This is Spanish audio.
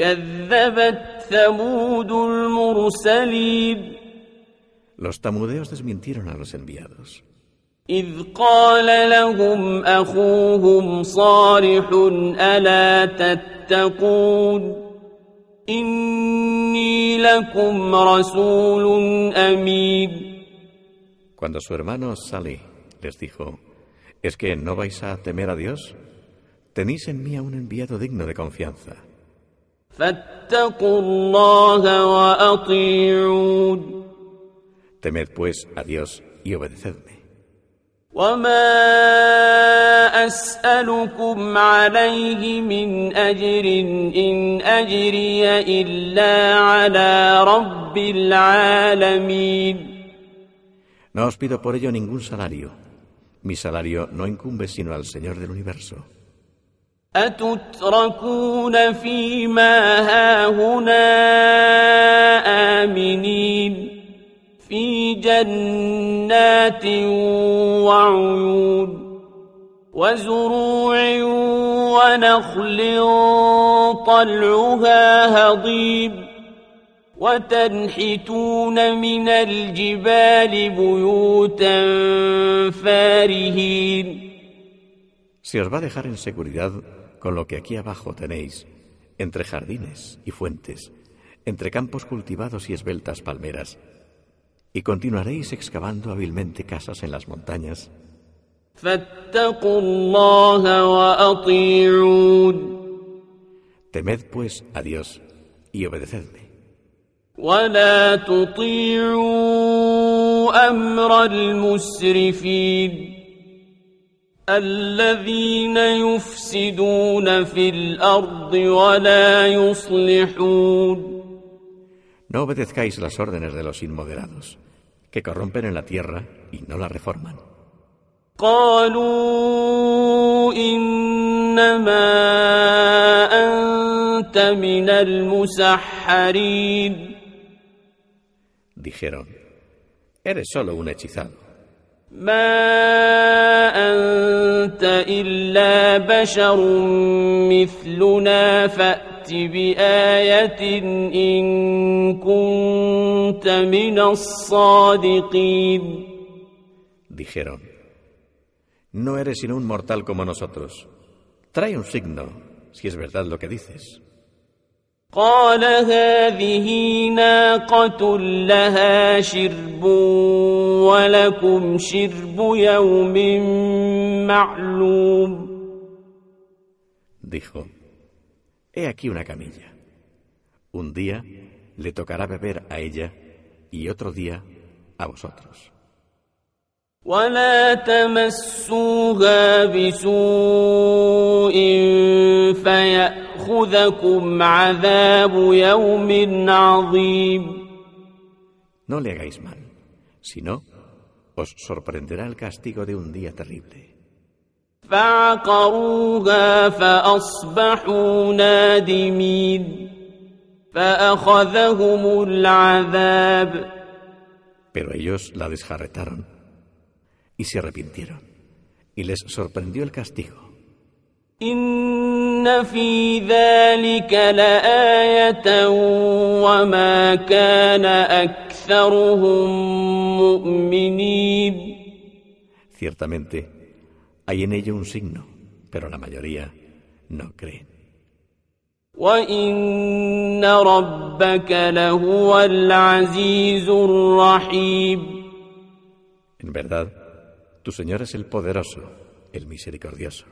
كذبت ثمود المرسلين Los tamudeos desmintieron a los enviados. إذ قال لهم أخوهم صالح ألا تتقون إني لكم رسول أمين Cuando su hermano Salih les dijo, ¿es que no vais a temer a Dios? Tenéis en mí a un enviado digno de confianza. فاتقوا الله وأطيعون Temed pues a Dios y obedecedme. وما أسألكم عليه من أجر إن أجري إلا على رب العالمين No os pido por ello ningún salario. Mi salario no incumbe sino al Señor del universo. أتتركون فيما هاهنا آمنين في جنات وعيون وزروع ونخل طلعها هضيم وتنحتون من الجبال بيوتا فارهين Se os va a dejar en seguridad con lo que aquí abajo tenéis, entre jardines y fuentes, entre campos cultivados y esbeltas palmeras, y continuaréis excavando hábilmente casas en las montañas. Temed pues a Dios y obedecedme. الذين يفسدون في الأرض ولا يصلحون No obedezcáis las órdenes de los inmoderados, que corrompen en la tierra y no la reforman. قالوا إنما أنت من المسحرين Dijeron, eres solo un hechizado. ما أنت إلا بشر مثلنا فأت بآية إن كنت من الصادقين Dijeron, no eres sino un mortal como nosotros. Trae un signo, si es verdad lo que dices. قال هذه ناقة لها شرب ولكم شرب يوم معلوم Dijo, he aquí una camilla. Un día le tocará beber a ella y otro día a vosotros. ولا تمسوها بسوء فيأخذكم عذاب يوم عظيم No le hagáis mal, si no, os sorprenderá el castigo de un día terrible. فعقروها فأصبحوا نادمين فأخذهم العذاب Pero ellos la desjarretaron y se arrepintieron, y les sorprendió el castigo. إن في ذلك لآية وما كان أكثرهم مؤمنين Ciertamente, Hay en ello un signo, pero la mayoría no creen. En verdad, tu Señor es el poderoso, el misericordioso.